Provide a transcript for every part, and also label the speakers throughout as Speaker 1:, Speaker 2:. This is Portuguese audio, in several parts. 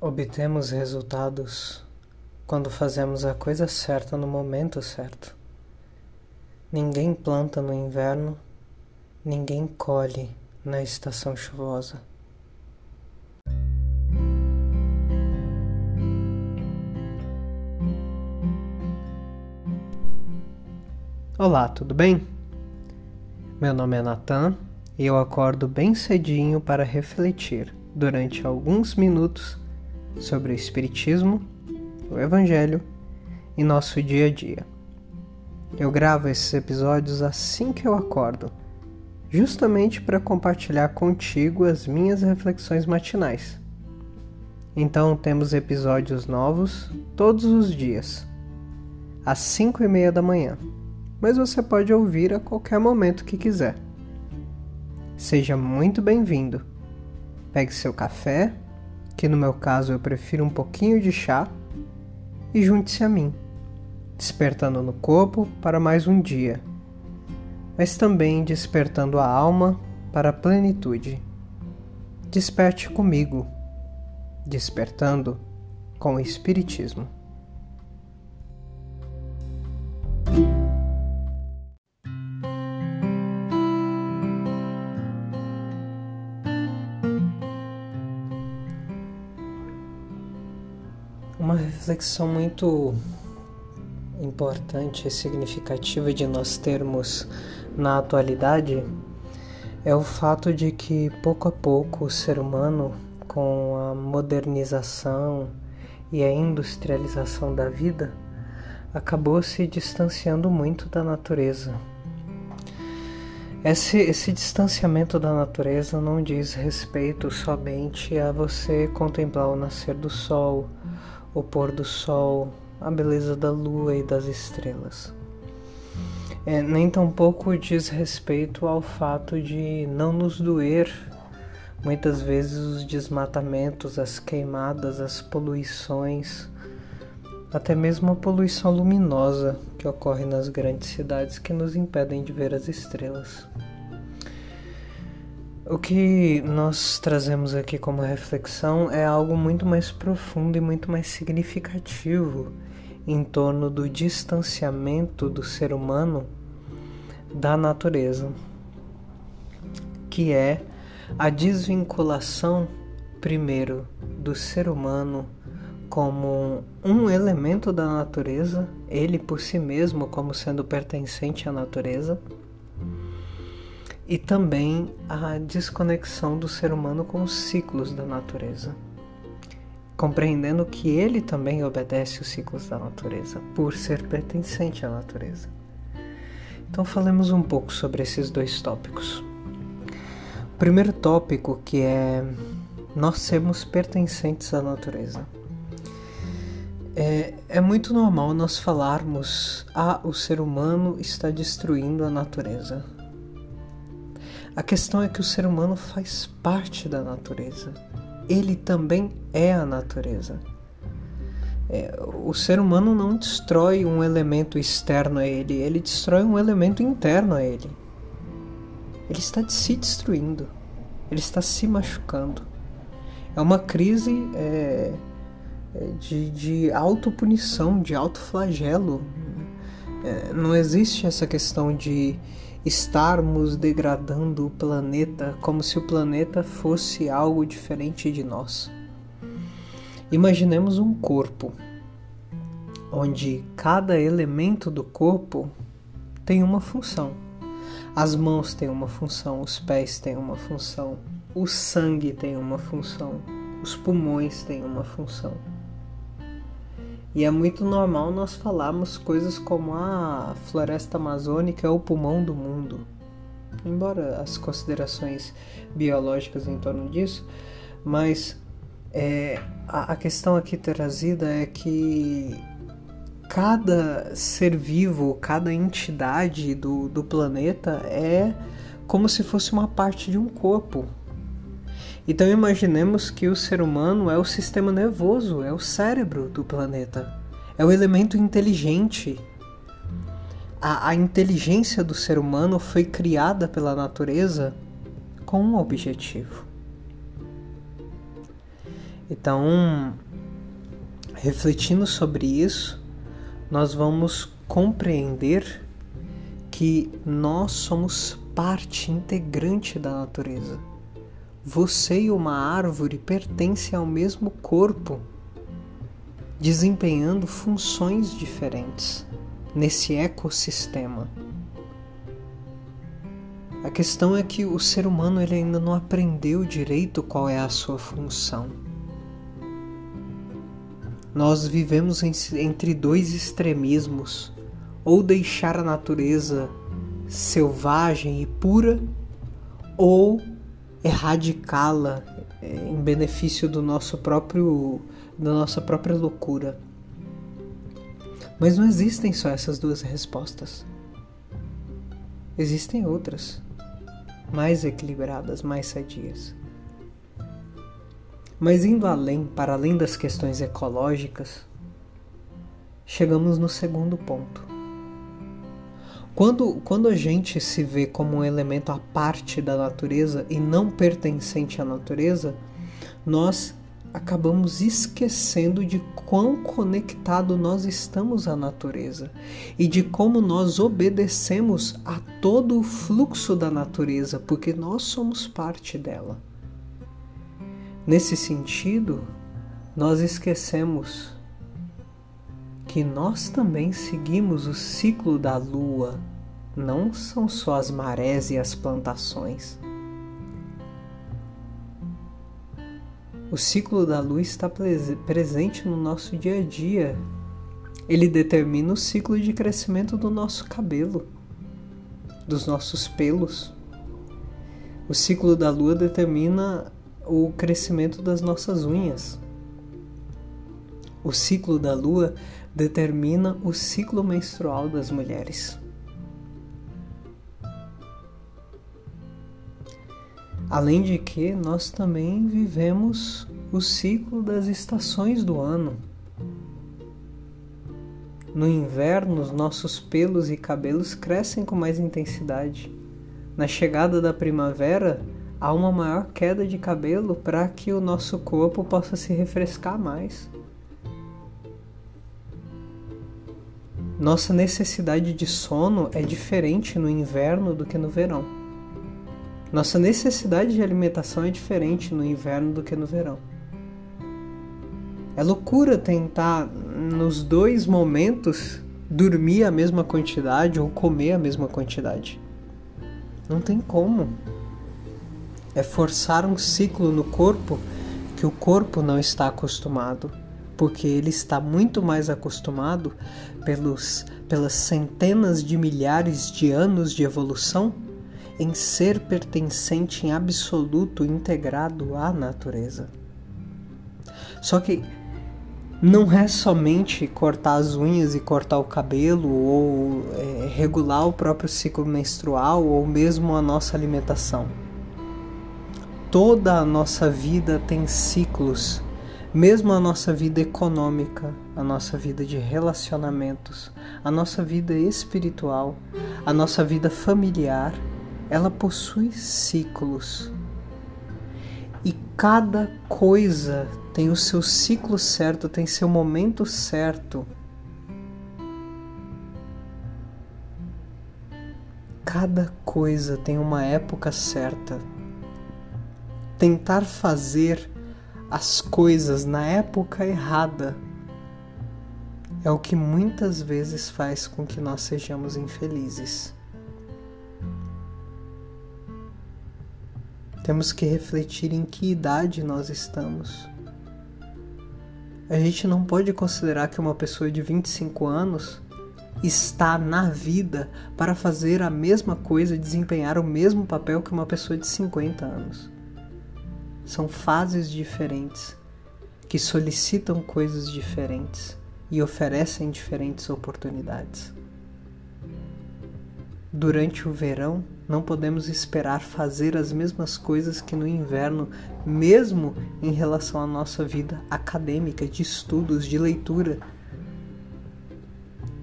Speaker 1: Obtemos resultados quando fazemos a coisa certa no momento certo. Ninguém planta no inverno, ninguém colhe na estação chuvosa. Olá, tudo bem? Meu nome é Natan e eu acordo bem cedinho para refletir durante alguns minutos sobre o Espiritismo, o Evangelho e nosso dia a dia. Eu gravo esses episódios assim que eu acordo, justamente para compartilhar contigo as minhas reflexões matinais. Então temos episódios novos todos os dias, às 5 e meia da manhã, mas você pode ouvir a qualquer momento que quiser. Seja muito bem-vindo. Pegue seu café que no meu caso eu prefiro um pouquinho de chá, e junte-se a mim, despertando no corpo para mais um dia, mas também despertando a alma para a plenitude. Desperte comigo, despertando com o Espiritismo. Reflexão muito importante e significativa de nós termos na atualidade é o fato de que pouco a pouco o ser humano, com a modernização e a industrialização da vida, acabou se distanciando muito da natureza. Esse, esse distanciamento da natureza não diz respeito somente a você contemplar o nascer do sol o pôr do sol, a beleza da lua e das estrelas. É, nem tampouco diz respeito ao fato de não nos doer muitas vezes os desmatamentos, as queimadas, as poluições, até mesmo a poluição luminosa que ocorre nas grandes cidades que nos impedem de ver as estrelas. O que nós trazemos aqui como reflexão é algo muito mais profundo e muito mais significativo em torno do distanciamento do ser humano da natureza, que é a desvinculação, primeiro, do ser humano como um elemento da natureza, ele por si mesmo como sendo pertencente à natureza e também a desconexão do ser humano com os ciclos da natureza, compreendendo que ele também obedece os ciclos da natureza, por ser pertencente à natureza. Então, falemos um pouco sobre esses dois tópicos. O primeiro tópico, que é nós sermos pertencentes à natureza. É, é muito normal nós falarmos: ah, o ser humano está destruindo a natureza a questão é que o ser humano faz parte da natureza. Ele também é a natureza. É, o ser humano não destrói um elemento externo a ele, ele destrói um elemento interno a ele. Ele está se destruindo, ele está se machucando. É uma crise é, é de, de autopunição, de autoflagelo. É, não existe essa questão de estarmos degradando o planeta como se o planeta fosse algo diferente de nós. Imaginemos um corpo onde cada elemento do corpo tem uma função. As mãos têm uma função, os pés têm uma função, o sangue tem uma função, os pulmões têm uma função. E é muito normal nós falarmos coisas como a floresta amazônica é o pulmão do mundo. Embora as considerações biológicas em torno disso, mas é, a, a questão aqui trazida é que cada ser vivo, cada entidade do, do planeta é como se fosse uma parte de um corpo. Então imaginemos que o ser humano é o sistema nervoso, é o cérebro do planeta, é o elemento inteligente. A, a inteligência do ser humano foi criada pela natureza com um objetivo. Então, refletindo sobre isso, nós vamos compreender que nós somos parte integrante da natureza. Você e uma árvore pertencem ao mesmo corpo, desempenhando funções diferentes nesse ecossistema. A questão é que o ser humano ele ainda não aprendeu direito qual é a sua função. Nós vivemos entre dois extremismos, ou deixar a natureza selvagem e pura, ou erradicá-la eh, em benefício do nosso próprio da nossa própria loucura. Mas não existem só essas duas respostas. Existem outras, mais equilibradas, mais sadias. Mas indo além, para além das questões ecológicas, chegamos no segundo ponto. Quando, quando a gente se vê como um elemento à parte da natureza e não pertencente à natureza, nós acabamos esquecendo de quão conectado nós estamos à natureza e de como nós obedecemos a todo o fluxo da natureza, porque nós somos parte dela. Nesse sentido, nós esquecemos que nós também seguimos o ciclo da lua, não são só as marés e as plantações. O ciclo da lua está presente no nosso dia a dia. Ele determina o ciclo de crescimento do nosso cabelo, dos nossos pelos. O ciclo da lua determina o crescimento das nossas unhas. O ciclo da lua determina o ciclo menstrual das mulheres. Além de que nós também vivemos o ciclo das estações do ano. No inverno, os nossos pelos e cabelos crescem com mais intensidade. Na chegada da primavera, há uma maior queda de cabelo para que o nosso corpo possa se refrescar mais. Nossa necessidade de sono é diferente no inverno do que no verão. Nossa necessidade de alimentação é diferente no inverno do que no verão. É loucura tentar, nos dois momentos, dormir a mesma quantidade ou comer a mesma quantidade. Não tem como. É forçar um ciclo no corpo que o corpo não está acostumado porque ele está muito mais acostumado pelos, pelas centenas de milhares de anos de evolução em ser pertencente em absoluto integrado à natureza. Só que não é somente cortar as unhas e cortar o cabelo ou é, regular o próprio ciclo menstrual ou mesmo a nossa alimentação. Toda a nossa vida tem ciclos mesmo a nossa vida econômica, a nossa vida de relacionamentos, a nossa vida espiritual, a nossa vida familiar, ela possui ciclos. E cada coisa tem o seu ciclo certo, tem seu momento certo. Cada coisa tem uma época certa. Tentar fazer as coisas na época errada é o que muitas vezes faz com que nós sejamos infelizes. Temos que refletir em que idade nós estamos. A gente não pode considerar que uma pessoa de 25 anos está na vida para fazer a mesma coisa, desempenhar o mesmo papel que uma pessoa de 50 anos. São fases diferentes que solicitam coisas diferentes e oferecem diferentes oportunidades. Durante o verão, não podemos esperar fazer as mesmas coisas que no inverno, mesmo em relação à nossa vida acadêmica, de estudos, de leitura.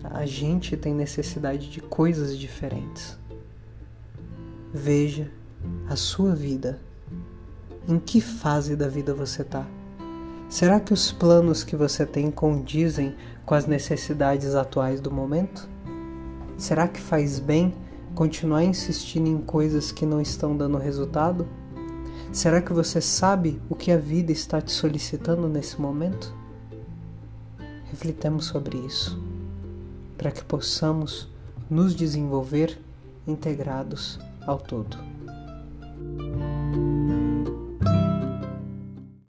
Speaker 1: A gente tem necessidade de coisas diferentes. Veja a sua vida em que fase da vida você está? Será que os planos que você tem condizem com as necessidades atuais do momento? Será que faz bem continuar insistindo em coisas que não estão dando resultado? Será que você sabe o que a vida está te solicitando nesse momento? Reflitamos sobre isso, para que possamos nos desenvolver integrados ao todo.